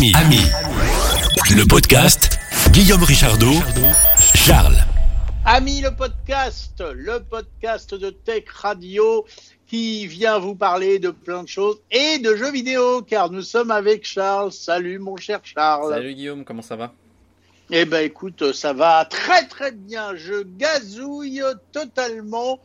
Ami, Ami, le podcast Guillaume Richardot, Charles. Ami le podcast, le podcast de Tech Radio qui vient vous parler de plein de choses et de jeux vidéo car nous sommes avec Charles. Salut mon cher Charles. Salut Guillaume, comment ça va? Eh ben écoute, ça va très très bien. Je gazouille totalement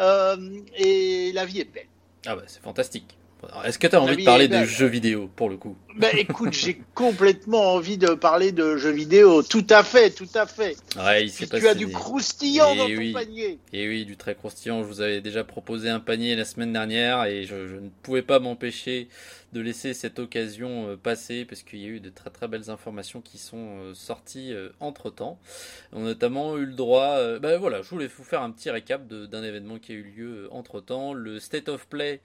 euh, et la vie est belle. Ah bah c'est fantastique. Est-ce que tu as envie de parler de jeux vidéo pour le coup? Ben écoute, j'ai complètement envie de parler de jeux vidéo. Tout à fait, tout à fait. Ouais, il Tu as du croustillant dans ton panier. Et oui, du très croustillant. Je vous avais déjà proposé un panier la semaine dernière et je ne pouvais pas m'empêcher de laisser cette occasion euh, passer parce qu'il y a eu de très très belles informations qui sont euh, sorties euh, entre temps. On a notamment eu le droit, ben voilà, je voulais vous faire un petit récap d'un événement qui a eu lieu entre temps, le State of Play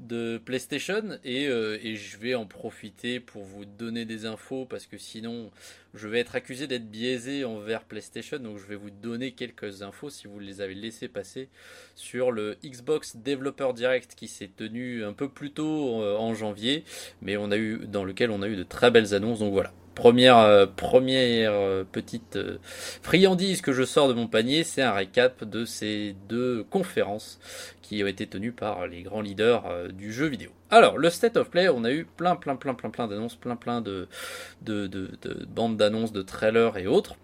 de PlayStation. Et, et je vais en profiter pour vous donner des infos parce que sinon je vais être accusé d'être biaisé envers PlayStation, donc je vais vous donner quelques infos si vous les avez laissées passer sur le Xbox Developer Direct qui s'est tenu un peu plus tôt en janvier mais on a eu dans lequel on a eu de très belles annonces. Donc voilà. Première, euh, première euh, petite euh, friandise que je sors de mon panier, c'est un récap de ces deux conférences qui ont été tenues par les grands leaders du jeu vidéo. Alors, le State of Play, on a eu plein, plein, plein, plein, plein d'annonces, plein, plein de, de, de, de bandes d'annonces, de trailers et autres.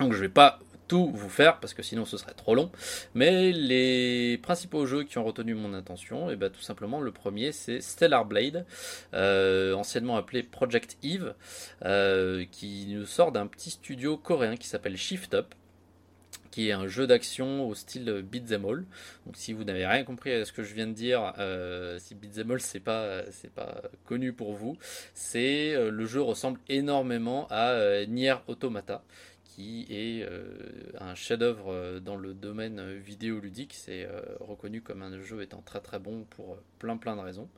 Donc je vais pas vous faire parce que sinon ce serait trop long. Mais les principaux jeux qui ont retenu mon attention, et eh ben tout simplement le premier c'est Stellar Blade, euh, anciennement appelé Project Eve, euh, qui nous sort d'un petit studio coréen qui s'appelle Shift Up qui est un jeu d'action au style Beat'em All. Donc si vous n'avez rien compris à ce que je viens de dire, euh, si Beat'em All c'est pas c'est pas connu pour vous, c'est le jeu ressemble énormément à Nier Automata qui est euh, un chef-d'œuvre euh, dans le domaine vidéoludique. C'est euh, reconnu comme un jeu étant très très bon pour plein plein de raisons.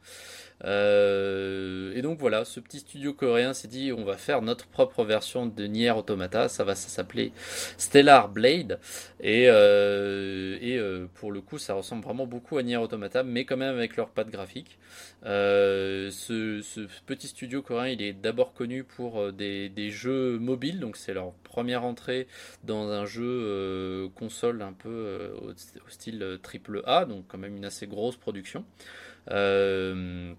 et donc voilà, ce petit studio coréen s'est dit on va faire notre propre version de Nier Automata. Ça va s'appeler Stellar Blade. Et, pour le coup, ça ressemble vraiment beaucoup à Nier Automata, mais quand même avec leur patte graphique. Ce, ce, petit studio coréen, il est d'abord connu pour des, des jeux mobiles, donc c'est leur première entrée dans un jeu euh, console un peu euh, au, style triple A, donc quand même une assez grosse production. Euh,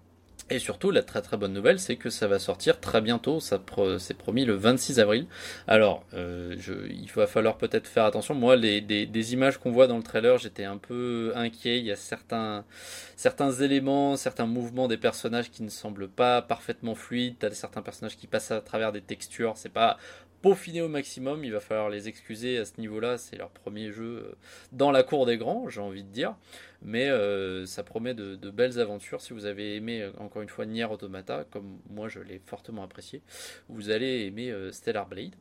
et surtout, la très très bonne nouvelle, c'est que ça va sortir très bientôt. Ça c'est promis le 26 avril. Alors, il va falloir peut-être faire attention. Moi, les, des, images qu'on voit dans le trailer, j'étais un peu inquiet. Il y a certains, certains éléments, certains mouvements des personnages qui ne semblent pas parfaitement fluides. T'as certains personnages qui passent à travers des textures. C'est pas peaufiner au maximum. Il va falloir les excuser à ce niveau-là. C'est leur premier jeu euh, dans la cour des grands, j'ai envie de dire. Mais euh, ça promet de, belles aventures. Si vous avez aimé, euh, encore une fois, Nier Automata, comme moi je l'ai fortement apprécié, vous allez aimer Stellar Blade.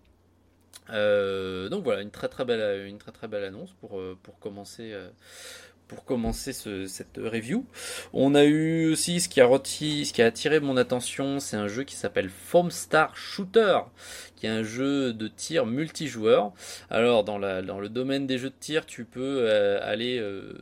donc voilà, une très très belle, une très très belle annonce pour, pour commencer pour commencer cette review. On a eu aussi ce qui a, ce qui a attiré mon attention, c'est un jeu qui s'appelle Foam Star Shooter, un jeu de tir multijoueur. Alors dans, la, dans le domaine des jeux de tir, tu peux euh, aller euh,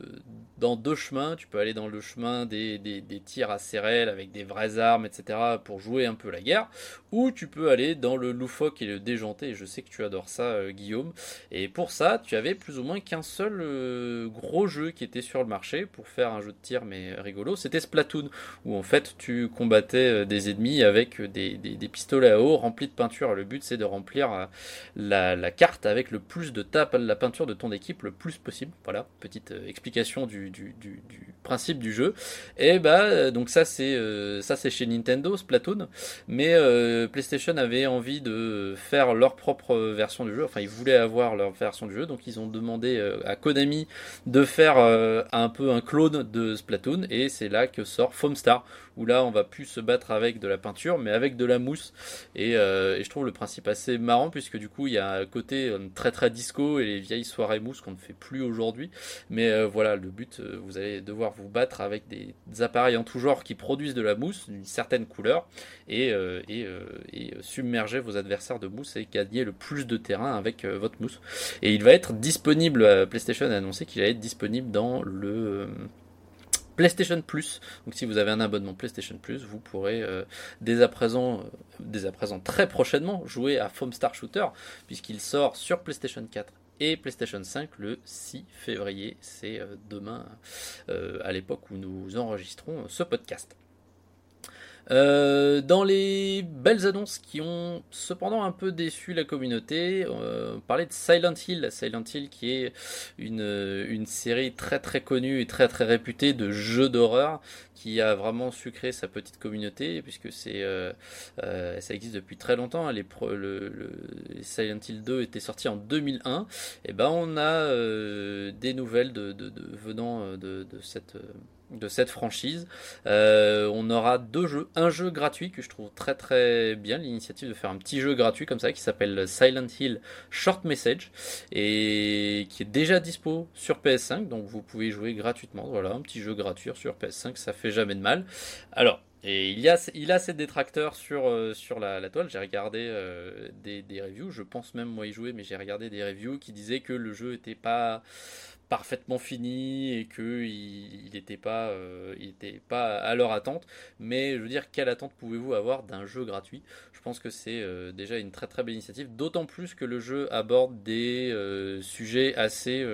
dans deux chemins. Tu peux aller dans le chemin des, tirs à CRL avec des vraies armes, etc. pour jouer un peu la guerre. Ou tu peux aller dans le loufoque et le déjanté. Je sais que tu adores ça, euh, Guillaume. Et pour ça, tu avais plus ou moins qu'un seul gros jeu qui était sur le marché pour faire un jeu de tir mais rigolo. C'était Splatoon. Où en fait tu combattais des ennemis avec des, pistolets à eau remplis de peinture. Le but c'est de remplir la, la, carte avec le plus de tape, la peinture de ton équipe le plus possible. Voilà, petite explication du, principe du jeu. Et bah donc ça c'est euh, ça chez Nintendo Splatoon, mais euh, PlayStation avait envie de faire leur propre version du jeu. Enfin ils voulaient avoir leur version du jeu, donc ils ont demandé euh, à Konami de faire un peu un clone de Splatoon et c'est là que sort Foamstar où là on va plus se battre avec de la peinture mais avec de la mousse et je trouve le principe assez marrant puisque du coup il y a un côté très très disco et les vieilles soirées mousse qu'on ne fait plus aujourd'hui mais voilà le but euh, vous allez devoir vous battre avec des, appareils en tout genre qui produisent de la mousse d'une certaine couleur et, euh, euh, et, submerger vos adversaires de mousse et gagner le plus de terrain avec votre mousse. Et il va être disponible, PlayStation a annoncé qu'il allait être disponible dans le PlayStation Plus. Donc si vous avez un abonnement PlayStation Plus, vous pourrez dès à présent dès à présent très prochainement jouer à Foam Star Shooter, puisqu'il sort sur PlayStation 4 et PlayStation 5 le 6 février. C'est demain, à l'époque où nous enregistrons ce podcast. Euh, dans les belles annonces qui ont cependant un peu déçu la communauté, euh, on parlait de Silent Hill. Silent Hill qui est une, série très très connue et très très réputée de jeux d'horreur qui a vraiment su créer sa petite communauté puisque c'est euh, ça existe depuis très longtemps. Les, le, Silent Hill 2 était sorti en 2001. Et ben on a des nouvelles venant de, de cette de cette franchise. Euh, on aura deux jeux, un jeu gratuit que je trouve très très bien, l'initiative de faire un petit jeu gratuit comme ça qui s'appelle Silent Hill Short Message et qui est déjà dispo sur PS5, donc vous pouvez jouer gratuitement. Voilà, un petit jeu gratuit sur PS5, ça fait jamais de mal. Alors, et il y a, ses détracteurs sur, euh, la, toile. J'ai regardé euh, des, des, reviews. Je pense même moi y jouer, mais j'ai regardé des reviews qui disaient que le jeu était pas parfaitement fini et que il n'était pas, euh, il pas à leur attente. Mais je veux dire, quelle attente pouvez-vous avoir d'un jeu gratuit? Je pense que c'est euh, déjà une très très belle initiative, d'autant plus que le jeu aborde des euh, sujets assez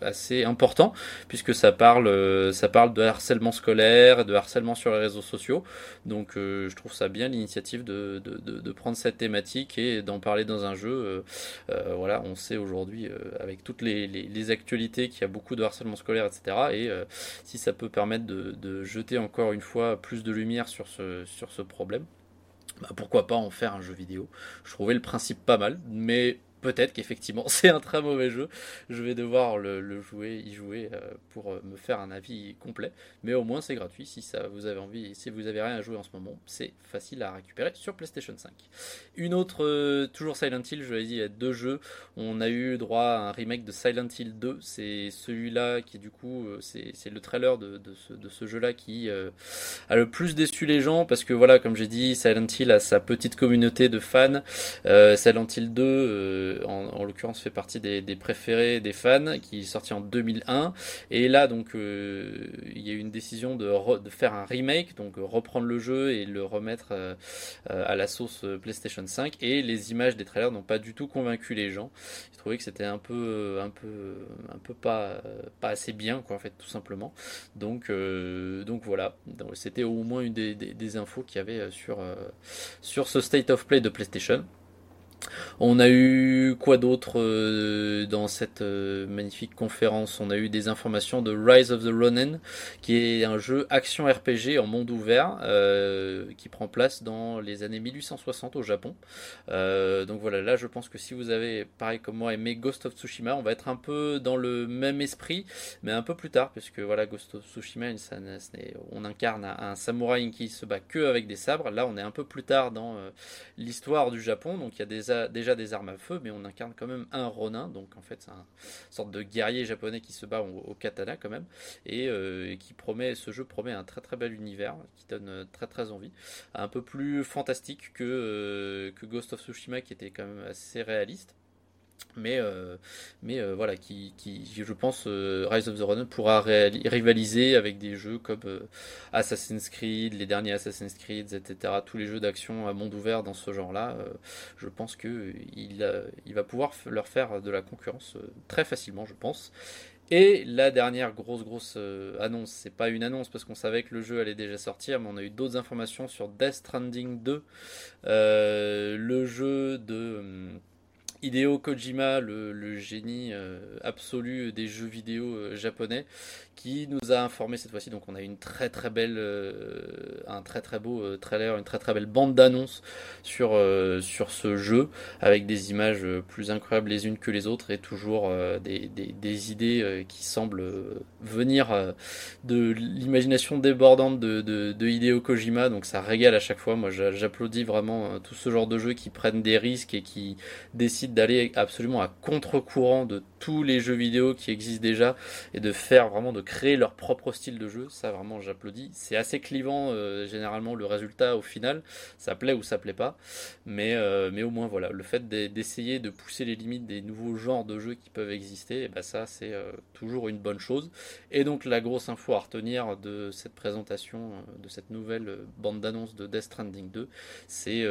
assez importants, puisque ça parle ça parle de harcèlement scolaire, de harcèlement sur les réseaux sociaux. Donc je trouve ça bien l'initiative de, de, de, prendre cette thématique et d'en parler dans un jeu. voilà, on sait aujourd'hui avec toutes les, les, les actualités qu'il y a beaucoup de harcèlement scolaire, etc. Et euh, si ça peut permettre de, jeter encore une fois plus de lumière sur ce, sur ce problème, bah, pourquoi pas en faire un jeu vidéo Je trouvais le principe pas mal, mais peut-être qu'effectivement c'est un très mauvais jeu. Je vais devoir le, jouer, y jouer euh, pour euh, me faire un avis complet. Mais au moins c'est gratuit si ça vous avez envie, si vous avez rien à jouer en ce moment, c'est facile à récupérer sur PlayStation 5. Une autre, euh, toujours Silent Hill, je l'ai dit, deux jeux. On a eu droit à un remake de Silent Hill 2. C'est celui-là qui du coup, c'est le trailer de, ce, jeu-là qui a le plus déçu les gens parce que voilà, comme j'ai dit, Silent Hill a sa petite communauté de fans. Silent Hill 2 en, l'occurrence fait partie des, préférés des fans, qui est sorti en 2001. Et là, donc, euh, il y a eu une décision de, faire un remake, donc euh, reprendre le jeu et le remettre euh, à la sauce PlayStation 5. Et les images des trailers n'ont pas du tout convaincu les gens. Ils trouvaient que c'était un peu, un peu, un peu pas, pas assez bien, quoi, en fait, tout simplement. Donc, donc voilà. C'était au moins une des, des infos qu'il y avait sur, sur ce State of Play de PlayStation. On a eu quoi d'autre euh, dans cette euh, magnifique conférence? On a eu des informations de Rise of the Ronin, qui est un jeu action RPG en monde ouvert euh, qui prend place dans les années 1860 au Japon. donc voilà, là je pense que si vous avez, pareil comme moi, aimé Ghost of Tsushima, on va être un peu dans le même esprit, mais un peu plus tard, puisque voilà, Ghost of Tsushima, on incarne un, samouraï qui se bat que avec des sabres. Là, on est un peu plus tard dans l'histoire du Japon, donc il y a des déjà des armes à feu, mais on incarne quand même un Ronin, donc en fait c'est une sorte de guerrier japonais qui se bat au, katana quand même, euh, et, qui promet, ce jeu promet un très très bel univers, qui donne euh, très très envie, un peu plus fantastique que, euh, que Ghost of Tsushima qui était quand même assez réaliste mais euh, mais euh, voilà qui, qui, je pense euh, Rise of the Ronin pourra rivaliser avec des jeux comme Assassin's Creed les derniers Assassin's Creed etc tous les jeux d'action à monde ouvert dans ce genre là je pense que il, il va pouvoir leur faire de la concurrence très facilement je pense. Et la dernière grosse grosse annonce, c'est pas une annonce parce qu'on savait que le jeu allait déjà sortir, mais on a eu d'autres informations sur Death Stranding 2, le jeu de hum, Hideo Kojima, le, génie euh, absolu des jeux vidéo euh, japonais, qui nous a informé cette fois-ci. Donc on a une très très belle, euh, un très très beau trailer, une très très belle bande d'annonces sur sur ce jeu avec des images plus incroyables les unes que les autres et toujours des, des, idées qui semblent venir de l'imagination débordante de, de, de, Hideo Kojima. Donc ça régale à chaque fois. Moi j'applaudis vraiment tout ce genre de jeux qui prennent des risques et qui décident d'aller absolument à contre-courant de tous les jeux vidéo qui existent déjà et de faire vraiment de créer leur propre style de jeu. Ça vraiment j'applaudis. C'est assez clivant euh, généralement le résultat au final. Ça plaît ou ça plaît pas, mais euh, au moins voilà le fait d'essayer de pousser les limites des nouveaux genres de jeux qui peuvent exister, et eh ben ça c'est toujours une bonne chose. Et donc la grosse info à retenir de cette présentation de cette nouvelle bande d'annonce de Death Stranding 2, c'est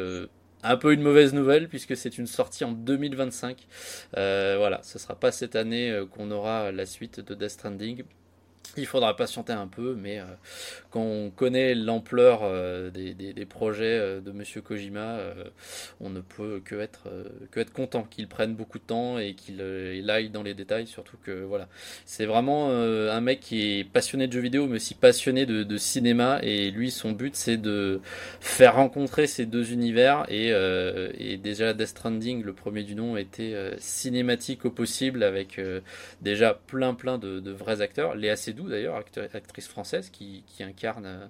un peu une mauvaise nouvelle puisque c'est une sortie en 2025. Euh, voilà, ce sera pas cette année euh, qu'on aura la suite de Death Stranding. Il faudra patienter un peu, mais euh, quand on connaît l'ampleur euh, des, projets euh, de Monsieur Kojima, on ne peut que être, content qu'il prenne beaucoup de temps et qu'il aille dans les détails. Surtout que voilà, c'est vraiment un mec qui est passionné de jeux vidéo, mais aussi passionné de, cinéma. Et lui, son but, c'est de faire rencontrer ces deux univers. Et, déjà, Death Stranding, le premier du nom, était cinématique au possible avec déjà plein plein de, vrais acteurs. D'ailleurs, actrice française qui, incarne euh,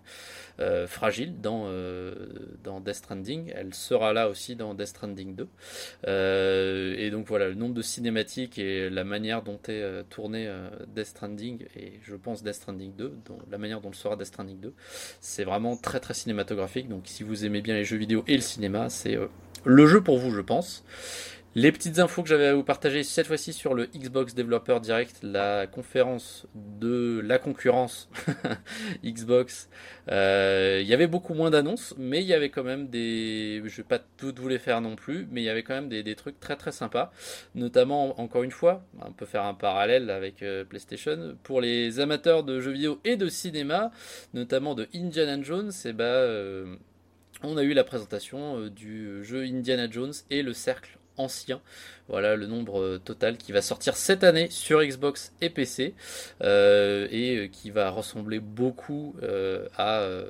euh, Fragile dans, euh, dans Death Stranding. Elle sera là aussi dans Death Stranding 2. et donc voilà, le nombre de cinématiques et la manière dont est tourné Death Stranding, et je pense Death Stranding 2, dont, la manière dont le sera Death Stranding 2, c'est vraiment très très cinématographique. Donc si vous aimez bien les jeux vidéo et le cinéma, c'est le jeu pour vous, je pense. Les petites infos que j'avais à vous partager cette fois-ci sur le Xbox Developer Direct, la conférence de la concurrence Xbox. Euh, il y avait beaucoup moins d'annonces, mais il y avait quand même des. Je vais pas tout vous les faire non plus, mais il y avait quand même des, trucs très très sympas. Notamment, encore une fois, on peut faire un parallèle avec euh, PlayStation. Pour les amateurs de jeux vidéo et de cinéma, notamment de Indiana Jones, et eh bah. Ben, on a eu la présentation du jeu Indiana Jones et le cercle ancien. Voilà le nombre euh, total qui va sortir cette année sur Xbox et PC euh, et euh, qui va ressembler beaucoup à,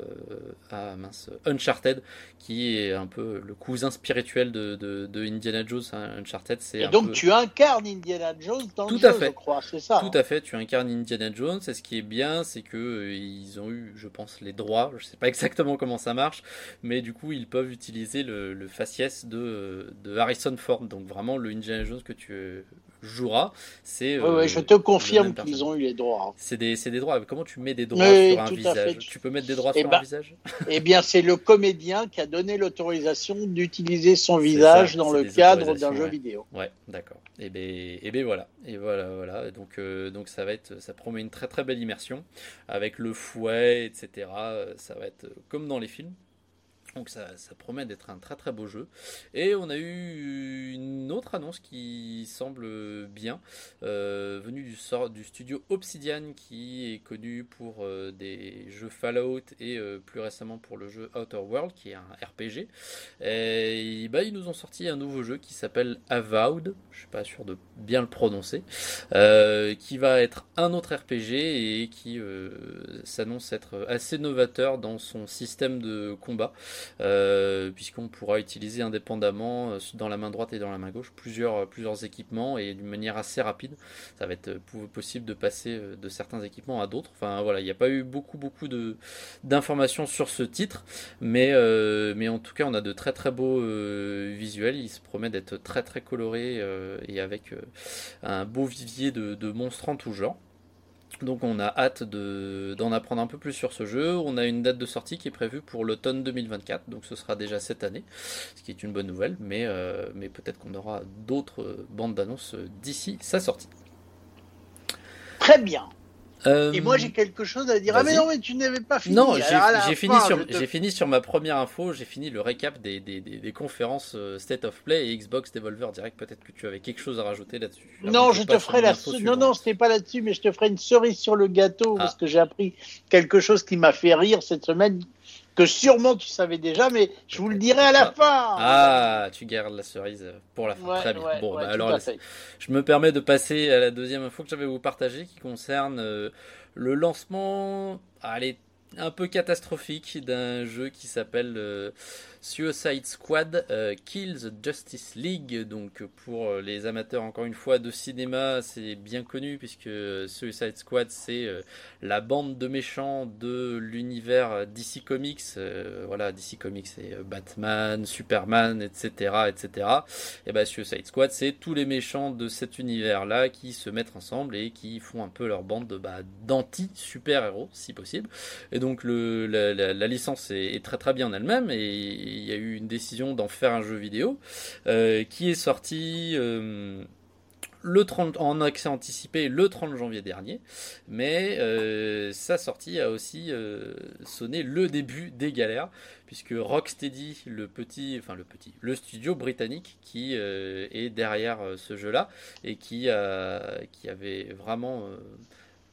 mince, Uncharted qui est un peu le cousin spirituel de, Indiana Jones. Hein. Uncharted, c'est et donc tu incarnes Indiana Jones dans Tout le à fait. je crois, c'est ça. Tout hein. à fait, tu incarnes Indiana Jones. Et ce qui est bien, c'est que ils ont eu, je pense, les droits. Je sais pas exactement comment ça marche, mais du coup, ils peuvent utiliser le, faciès de, de Harrison Ford. Donc vraiment le Indiana Jones que tu jouera. C'est. Euh, je te confirme qu'ils ont eu les droits. C'est des, des, droits. Comment tu mets des droits sur un visage Tu peux mettre des droits eh sur ben, un visage Eh bien, c'est le comédien qui a donné l'autorisation d'utiliser son visage dans le cadre d'un jeu vidéo. Ouais, d'accord. Et eh ben, et eh ben voilà. Et voilà, voilà. Donc, euh, donc ça va être, ça promet une très très belle immersion avec le fouet, etc. Ça va être comme dans les films. Donc ça, promet d'être un très très beau jeu. Et on a eu une autre annonce qui semble bien, euh, venue du, sort, du studio Obsidian qui est connu pour euh, des jeux Fallout et euh, plus récemment pour le jeu Outer World qui est un RPG. Et bah, ils nous ont sorti un nouveau jeu qui s'appelle Avowed, je suis pas sûr de bien le prononcer, qui va être un autre RPG et qui s'annonce être assez novateur dans son système de combat. Euh, puisqu'on pourra utiliser indépendamment euh, dans la main droite et dans la main gauche plusieurs, euh, plusieurs équipements et d'une manière assez rapide. Ça va être possible de passer de certains équipements à d'autres. Enfin voilà, il n'y a pas eu beaucoup beaucoup de d'informations sur ce titre, mais mais en tout cas on a de très très beaux visuels. Il se promet d'être très très coloré et avec un beau vivier de monstres en tout genre. Donc on a hâte d'en apprendre un peu plus sur ce jeu. On a une date de sortie qui est prévue pour l'automne 2024, donc ce sera déjà cette année, ce qui est une bonne nouvelle, mais, euh, mais peut-être qu'on aura d'autres bandes d'annonces d'ici sa sortie. Très bien. Euh, et moi j'ai quelque chose à dire. Ah mais non mais tu n'avais pas fini. Non, j'ai fini sur j'ai fini sur ma première info. J'ai fini le récap des, des, des, conférences euh, State of Play et Xbox Devolver Direct. Peut-être que tu avais quelque chose à rajouter là-dessus. Non, je te ferai la. Non non, c'était pas là-dessus, mais je te ferai une cerise sur le gâteau parce ah. que j'ai appris quelque chose qui m'a fait rire cette semaine que sûrement tu savais déjà, mais je vous le dirai à la ah. fin. Ah, tu gardes la cerise pour la fin. Très bien. bon, bah, alors, je me permets de passer à la deuxième info que j'avais vous partager, qui concerne euh, le lancement, allez, un peu catastrophique d'un jeu qui s'appelle euh, Suicide Squad Kills Justice League. Donc pour les amateurs encore une fois de cinéma, c'est bien connu puisque Suicide Squad c'est la bande de méchants de l'univers DC Comics. voilà, DC Comics c'est Batman, Superman, etc., etc. Et bah Suicide Squad c'est tous les méchants de cet univers là qui se mettent ensemble et qui font un peu leur bande de bah, d'anti super héros si possible. Et donc la, licence est, très très bien en elle-même et il y a eu une décision d'en faire un jeu vidéo euh, qui est sorti. Euh, le 30, en accès anticipé le 30 janvier dernier, mais euh, sa sortie a aussi sonné le début des galères, puisque Rocksteady, le petit, enfin le petit, le studio britannique qui est derrière ce jeu-là et qui avait vraiment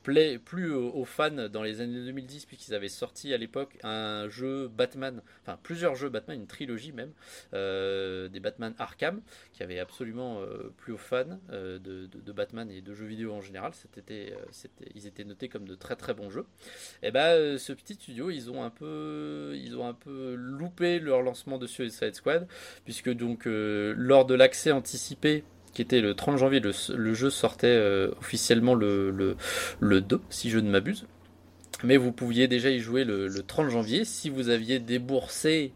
plaît plus aux, fans dans les années 2010 puisqu'ils avaient sorti à l'époque un jeu Batman, enfin plusieurs jeux Batman, une trilogie même, euh, des Batman Arkham qui avait absolument euh, plus aux fans euh, de, Batman et de jeux vidéo en général. C'était, ils étaient notés comme de très très bons jeux. Et ben ce petit studio, ils ont un peu, ils ont un peu loupé leur lancement de Suicide Squad puisque donc lors de l'accès anticipé qui était le 30 janvier. Le, jeu sortait euh, officiellement le, le, le, 2, si je ne m'abuse. Mais vous pouviez déjà y jouer le, le 30 janvier si vous aviez déboursé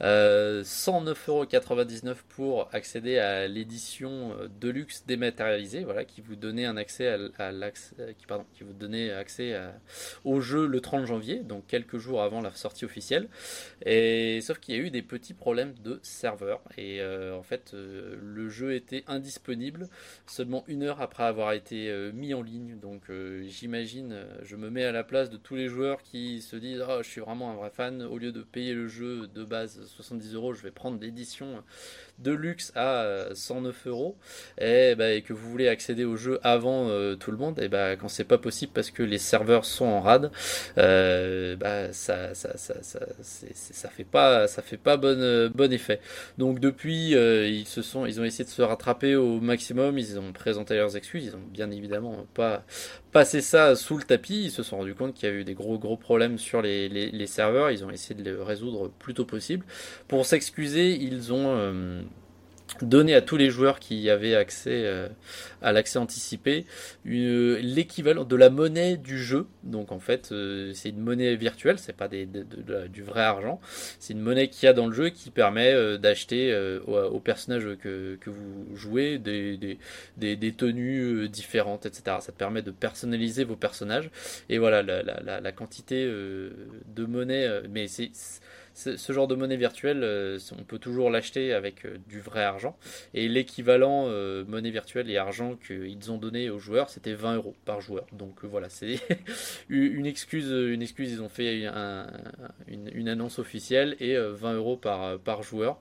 euh, 109,99€ pour accéder à l'édition euh, Deluxe dématérialisée, voilà, qui vous donnait un accès à, euh, qui, pardon, qui vous donnait accès au jeu le 30 janvier, donc quelques jours avant la sortie officielle. Et sauf qu'il y a eu des petits problèmes de serveur et euh, en fait le jeu était indisponible seulement une heure après avoir été mis en ligne. Donc j'imagine, je me mets à la place de tous les joueurs qui se disent oh, je suis vraiment un vrai fan au lieu de payer le jeu de base 70 euros, je vais prendre l'édition de luxe à 109 euh, euros bah, et, que vous voulez accéder au jeu avant euh, tout le monde, et bah, quand c'est pas possible parce que les serveurs sont en rade, euh, bah, ça, ça, ça, ça, fait pas, ça fait pas bon, bon effet. Donc depuis, ils se sont, ils ont essayé de se rattraper au maximum, ils ont présenté leurs excuses, ils ont bien évidemment pas passé ça sous le tapis, ils se sont rendus compte qu'il y a eu des gros gros problèmes sur les, les, serveurs, ils ont essayé de les résoudre plus tôt possible. Pour s'excuser, ils ont donner à tous les joueurs qui avaient accès euh, à l'accès anticipé l'équivalent de la monnaie du jeu. Donc en fait, euh, c'est une monnaie virtuelle, c'est pas des, du vrai argent. C'est une monnaie qu'il y a dans le jeu qui permet euh, d'acheter aux, personnages que, que, vous jouez des, des, des, tenues différentes, etc. Ça te permet de personnaliser vos personnages. Et voilà, la, la, la quantité de monnaie, mais c'est ce genre de monnaie virtuelle, euh, on peut toujours l'acheter avec euh, du vrai argent. Et l'équivalent euh, monnaie virtuelle et argent qu'ils ont donné aux joueurs, c'était 20 euros par joueur. Donc voilà, c'est une excuse. Une excuse, ils ont fait une, annonce officielle et 20 euros par, par joueur.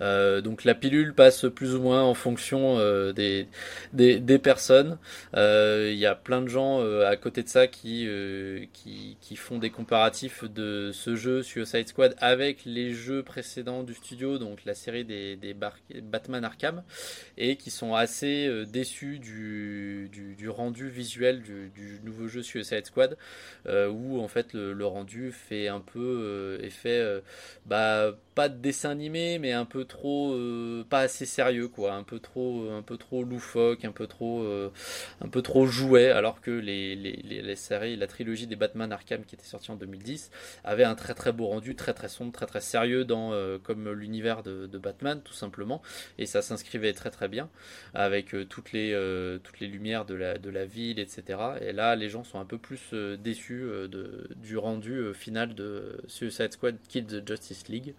Euh, donc la pilule passe plus ou moins en fonction euh, des, des, personnes. Euh, il y a plein de gens à côté de ça qui, qui, qui, font des comparatifs de ce jeu Suicide Squad avec les jeux précédents du studio, donc la série des, des Batman Arkham, et qui sont assez déçus du, du, du, rendu visuel du, du, nouveau jeu Suicide Squad, où en fait le, le, rendu fait un peu effet bah pas de dessin animé, mais un peu trop, euh, pas assez sérieux, quoi, un peu trop, un peu trop loufoque, un peu trop, euh, un peu trop jouet, alors que les, les, les, séries, la trilogie des Batman Arkham qui était sortie en 2010 avait un très très beau rendu, très très sombre, très très sérieux dans euh, comme l'univers de, Batman tout simplement, et ça s'inscrivait très très bien avec toutes les toutes les lumières de la de la ville, etc. Et là, les gens sont un peu plus déçus de, du rendu final de Suicide Squad Kids Justice League.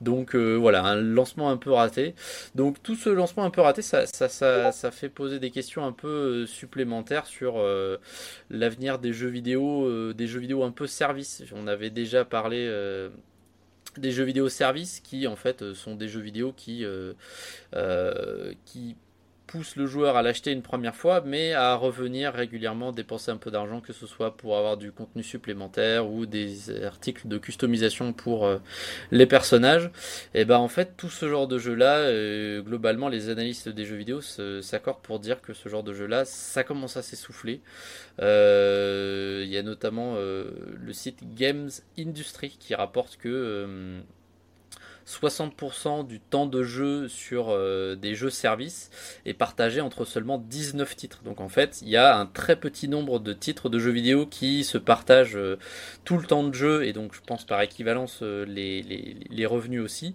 Donc voilà, un un peu raté. Donc tout ce lancement un peu raté, ça, ça, ça, fait poser des questions un peu euh, supplémentaires sur euh, l'avenir des jeux vidéo, des jeux vidéo un peu service. On avait déjà parlé des jeux vidéo service qui en fait sont des jeux vidéo qui, qui pousse le joueur à l'acheter une première fois, mais à revenir régulièrement dépenser un peu d'argent, que ce soit pour avoir du contenu supplémentaire ou des articles de customisation pour euh, les personnages. Et ben en fait, tout ce genre de jeu-là, euh, globalement, les analystes des jeux vidéo s'accordent pour dire que ce genre de jeu-là, ça commence à s'essouffler. Euh, il y a notamment le site Games Industry qui rapporte que 60% du temps de jeu sur euh, des jeux services est partagé entre seulement 19 titres. Donc en fait, il y a un très petit nombre de titres de jeux vidéo qui se partagent euh, tout le temps de jeu et donc je pense par équivalence euh, les, revenus aussi.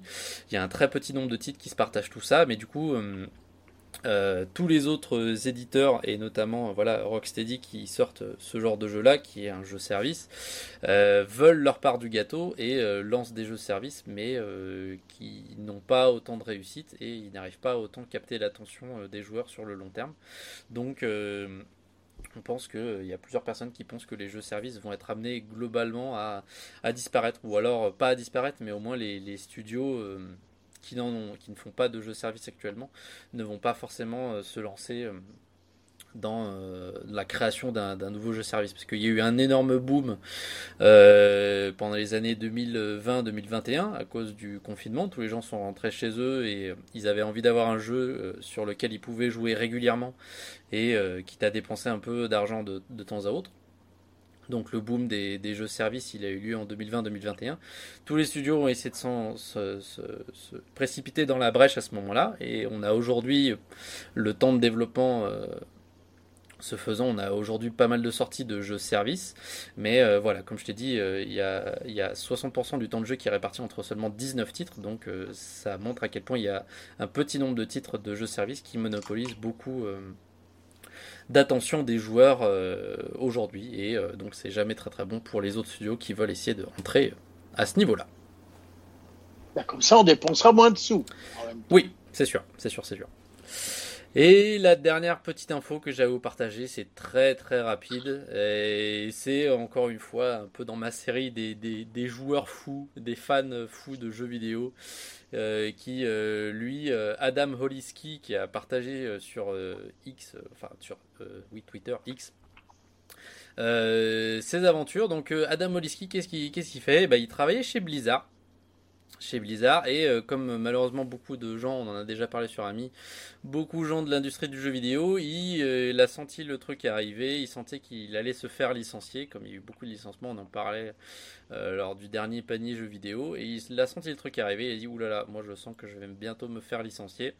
Il y a un très petit nombre de titres qui se partagent tout ça, mais du coup euh, tous les autres éditeurs et notamment voilà Rocksteady qui sortent ce genre de jeu là qui est un jeu service euh, veulent leur part du gâteau et euh, lancent des jeux service mais euh, qui n'ont pas autant de réussite et ils n'arrivent pas à autant capter l'attention euh, des joueurs sur le long terme. Donc euh, on pense qu'il y a plusieurs personnes qui pensent que les jeux services vont être amenés globalement à, disparaître ou alors pas à disparaître mais au moins les studios qui, ne font pas de jeux service actuellement ne vont pas forcément euh, se lancer euh, dans euh, la création d'un nouveau jeu service. Parce qu'il y a eu un énorme boom pendant les années 2020-2021 à cause du confinement. Tous les gens sont rentrés chez eux et ils avaient envie d'avoir un jeu sur lequel ils pouvaient jouer régulièrement et quitte à dépenser un peu d'argent de temps à autre donc le boom des, jeux services, il a eu lieu en 2020-2021. Tous les studios ont essayé de se, précipiter dans la brèche à ce moment-là. Et on a aujourd'hui le temps de développement. Euh, ce faisant, on a aujourd'hui pas mal de sorties de jeux services. Mais euh, voilà, comme je t'ai dit, euh, il y, a, y, a, 60% du temps de jeu qui est réparti entre seulement 19 titres. Donc euh, ça montre à quel point il y a un petit nombre de titres de jeux services qui monopolisent beaucoup d'attention des joueurs euh, aujourd'hui et euh, donc c'est jamais très très bon pour les autres studios qui veulent essayer de rentrer à ce niveau-là. Bah, comme ça, on dépensera moins de sous. Oui, c'est sûr, c'est sûr, c'est sûr. Et la dernière petite info que j'avais vous partager, c'est très très rapide. Et c'est encore une fois un peu dans ma série des, joueurs fous, des fans fous de jeux vidéo. Euh, qui, euh, lui, euh, Adam Holiski, qui a partagé sur X, enfin sur Twitter, X, ses aventures. Donc Adam Holiski, qu'est-ce qu'il fait? Bah, Il travaillait chez Blizzard chez Blizzard. Et euh, comme malheureusement beaucoup de gens, on en a déjà parlé sur Ami, beaucoup de gens de l'industrie du jeu vidéo, il, euh, a senti le truc arriver, il sentait qu'il allait se faire licencier, comme il y a eu beaucoup de licenciements, on en parlait euh, lors du dernier panier jeu vidéo, et il a senti le truc arriver, il a dit oulala, moi je sens que je vais bientôt me faire licencier.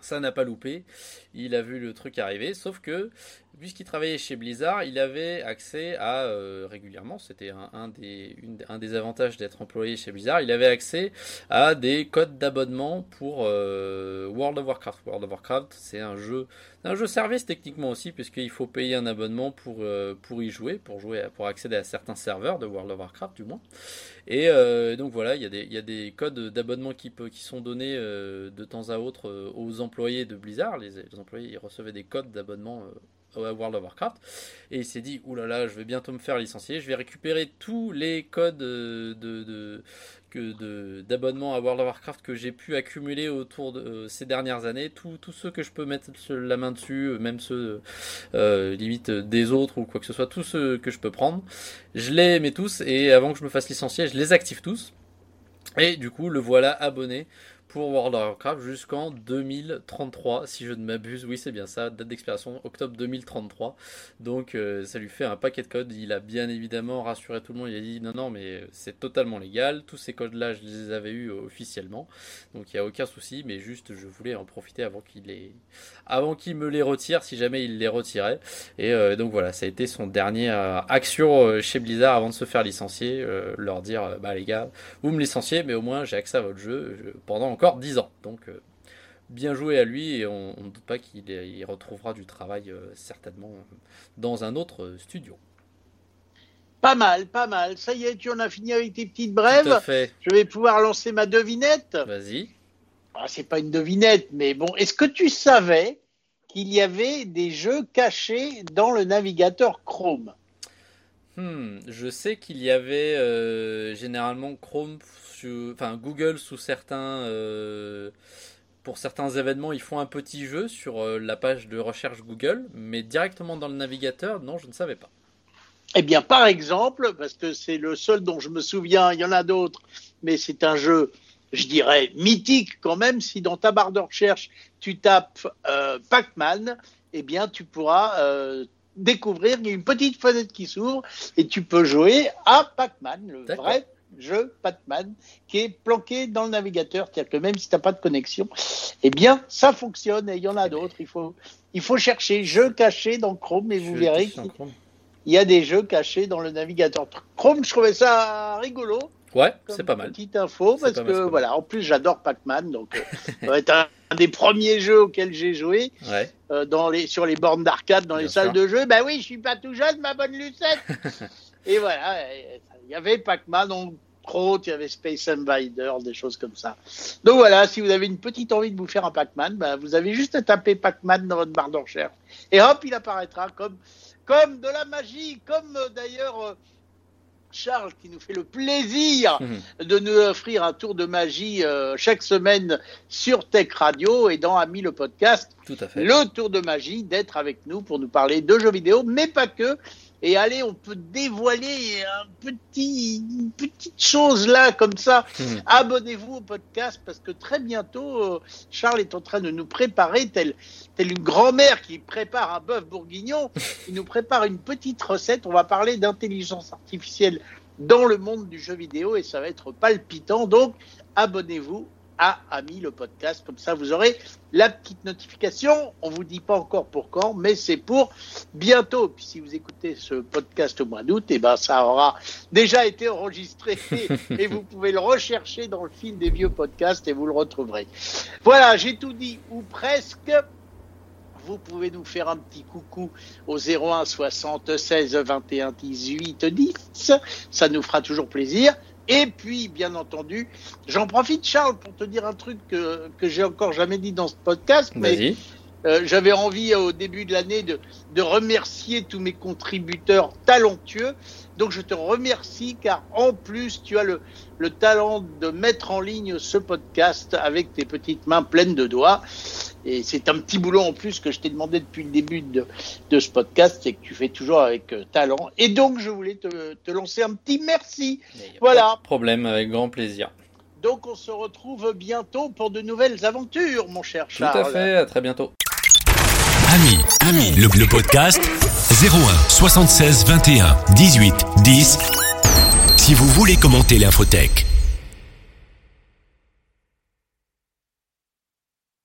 Ça n'a pas loupé, il a vu le truc arriver, sauf que puisqu'il travaillait chez Blizzard, il avait accès à euh, régulièrement, c'était un, des, avantages d'être employé chez Blizzard, il avait accès à des codes d'abonnement pour euh, World of Warcraft. World of Warcraft, c'est un jeu, un jeu service techniquement aussi, puisqu'il faut payer un abonnement pour euh, y jouer, pour accéder à certains serveurs de World of Warcraft du moins. Et donc voilà, il y a des codes d'abonnement qui sont donnés de temps à autre aux employés de Blizzard. Les, les employés ils recevaient des codes d'abonnement World of Warcraft. Et il s'est dit oulala je vais bientôt me faire licencier. Je vais récupérer tous les codes de, de, de d'abonnement à World of Warcraft que j'ai pu accumuler autour de euh, ces dernières années. Tous ceux que je peux mettre la main dessus même ceux euh, limite des autres ou quoi que ce soit tous ceux que je peux prendre je les mets tous. Et avant que je me fasse licencier je les active tous. Et du coup le voilà abonné pour World of Warcraft jusqu'en 2033, si je ne m'abuse. Oui, c'est bien ça, date d'expiration octobre 2033. Donc euh, ça lui fait un paquet de codes. Il a bien évidemment rassuré tout le monde. Il a dit non, non, mais c'est totalement légal. Tous ces codes-là, je les avais eus officiellement. Donc il n'y a aucun souci, mais juste je voulais en profiter avant qu'il les... avant qu'il me les retire, si jamais il les retirait. Et euh, donc voilà, ça a été son dernière action chez Blizzard avant de se faire licencier. Euh, leur dire, bah les gars, vous me licenciez, mais au moins j'ai accès à votre jeu je, pendant encore 10 ans. Donc euh, bien joué à lui et on ne doute pas qu'il il retrouvera du travail euh, certainement dans un autre studio. Pas mal, pas mal. Ça y est, tu en as fini avec tes petites brèves. Je vais pouvoir lancer ma devinette. Vas-y. Ah, c'est pas une devinette, mais bon, est-ce que tu savais qu'il y avait des jeux cachés dans le navigateur Chrome? Hmm, je sais qu'il y avait euh, généralement Chrome, enfin Google sous certains, euh, pour certains événements, ils font un petit jeu sur euh, la page de recherche Google, mais directement dans le navigateur, non, je ne savais pas. Eh bien, par exemple, parce que c'est le seul dont je me souviens, il y en a d'autres, mais c'est un jeu, je dirais, mythique quand même. Si dans ta barre de recherche, tu tapes Pac-Man, eh bien, tu pourras découvrir, il y a une petite fenêtre qui s'ouvre et tu peux jouer à Pac-Man, le vrai jeu Pac-Man qui est planqué dans le navigateur. C'est-à-dire que même si tu n'as pas de connexion, eh bien, ça fonctionne et il y en a d'autres. Il faut, il faut chercher jeux cachés dans Chrome et vous verrez qu'il y a des jeux cachés dans le navigateur Chrome. Je trouvais ça rigolo. Ouais, c'est pas mal. Petite info parce que voilà, en plus j'adore Pac-Man, donc euh, ça va être un, des premiers jeux auxquels j'ai joué euh, dans les sur les bornes d'arcade, dans les salles de jeu. Ben oui, je suis pas tout jeune, ma bonne Lucette. et voilà, il y avait Pac-Man, on il y avait Space Invader, des choses comme ça. Donc voilà, si vous avez une petite envie de vous faire un Pac-Man, ben, vous avez juste à taper Pac-Man dans votre barre de recherche. Et hop, il apparaîtra comme, comme de la magie, comme euh, d'ailleurs euh, Charles qui nous fait le plaisir mhm. de nous offrir un tour de magie euh, chaque semaine sur Tech Radio et dans Ami le podcast. Tout à fait. Le tour de magie d'être avec nous pour nous parler de jeux vidéo, mais pas que. Et allez, on peut dévoiler un petit, une petite chose là, comme ça. Hmm. Abonnez-vous au podcast parce que très bientôt, euh, Charles est en train de nous préparer, tel, tel une grand-mère qui prépare un bœuf bourguignon. Il nous prépare une petite recette. On va parler d'intelligence artificielle dans le monde du jeu vidéo et ça va être palpitant. Donc, abonnez-vous à Ami le podcast. Comme ça, vous aurez la petite notification. On vous dit pas encore pour quand, mais c'est pour bientôt. Puis si vous écoutez ce podcast au mois d'août, et eh ben ça aura déjà été enregistré et vous pouvez le rechercher dans le fil des vieux podcasts et vous le retrouverez. Voilà, j'ai tout dit ou presque. Vous pouvez nous faire un petit coucou au 01 76 21 18 10. Ça nous fera toujours plaisir. Et puis, bien entendu, j'en profite, Charles, pour te dire un truc que, que j'ai encore jamais dit dans ce podcast, mais euh, j'avais envie au début de l'année de, de remercier tous mes contributeurs talentueux. Donc je te remercie car en plus tu as le, le talent de mettre en ligne ce podcast avec tes petites mains pleines de doigts. Et c'est un petit boulot en plus que je t'ai demandé depuis le début de, de ce podcast, c'est que tu fais toujours avec euh, talent. Et donc, je voulais te, te lancer un petit merci. Voilà. problème, avec grand plaisir. Donc, on se retrouve bientôt pour de nouvelles aventures, mon cher Charles. Tout à fait, à très bientôt. Ami, ami, le, le podcast 01 76 21 18 10. Si vous voulez commenter l'infotech.